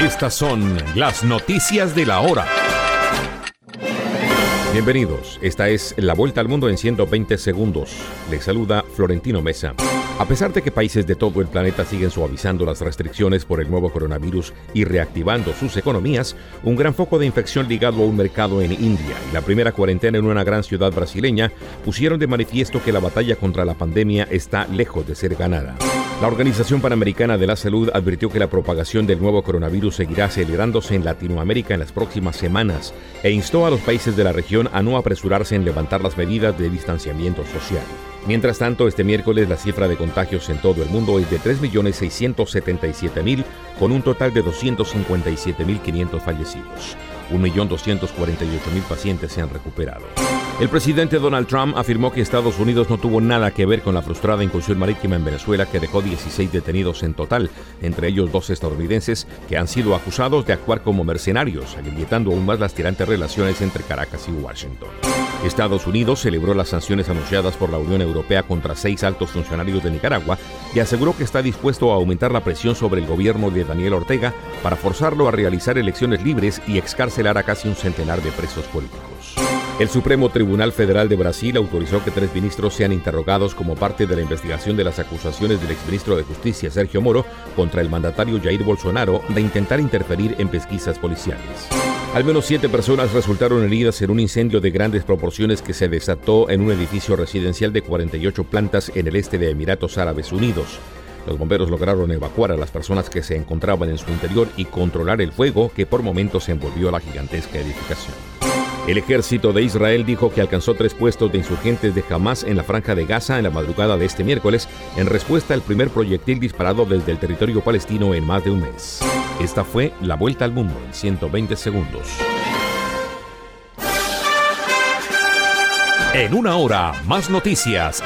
Estas son las noticias de la hora. Bienvenidos, esta es La Vuelta al Mundo en 120 segundos. Les saluda Florentino Mesa. A pesar de que países de todo el planeta siguen suavizando las restricciones por el nuevo coronavirus y reactivando sus economías, un gran foco de infección ligado a un mercado en India y la primera cuarentena en una gran ciudad brasileña pusieron de manifiesto que la batalla contra la pandemia está lejos de ser ganada. La Organización Panamericana de la Salud advirtió que la propagación del nuevo coronavirus seguirá acelerándose en Latinoamérica en las próximas semanas e instó a los países de la región a no apresurarse en levantar las medidas de distanciamiento social. Mientras tanto, este miércoles la cifra de contagios en todo el mundo es de 3.677.000, con un total de 257.500 fallecidos. 1.248.000 pacientes se han recuperado. El presidente Donald Trump afirmó que Estados Unidos no tuvo nada que ver con la frustrada incursión marítima en Venezuela que dejó 16 detenidos en total, entre ellos dos estadounidenses que han sido acusados de actuar como mercenarios, agrietando aún más las tirantes relaciones entre Caracas y Washington. Estados Unidos celebró las sanciones anunciadas por la Unión Europea contra seis altos funcionarios de Nicaragua y aseguró que está dispuesto a aumentar la presión sobre el gobierno de Daniel Ortega para forzarlo a realizar elecciones libres y excarcelar a casi un centenar de presos políticos. El Supremo Tribunal Federal de Brasil autorizó que tres ministros sean interrogados como parte de la investigación de las acusaciones del exministro de Justicia Sergio Moro contra el mandatario Jair Bolsonaro de intentar interferir en pesquisas policiales. Al menos siete personas resultaron heridas en un incendio de grandes proporciones que se desató en un edificio residencial de 48 plantas en el este de Emiratos Árabes Unidos. Los bomberos lograron evacuar a las personas que se encontraban en su interior y controlar el fuego que por momentos envolvió la gigantesca edificación. El ejército de Israel dijo que alcanzó tres puestos de insurgentes de Hamas en la franja de Gaza en la madrugada de este miércoles en respuesta al primer proyectil disparado desde el territorio palestino en más de un mes. Esta fue la vuelta al mundo en 120 segundos. En una hora, más noticias.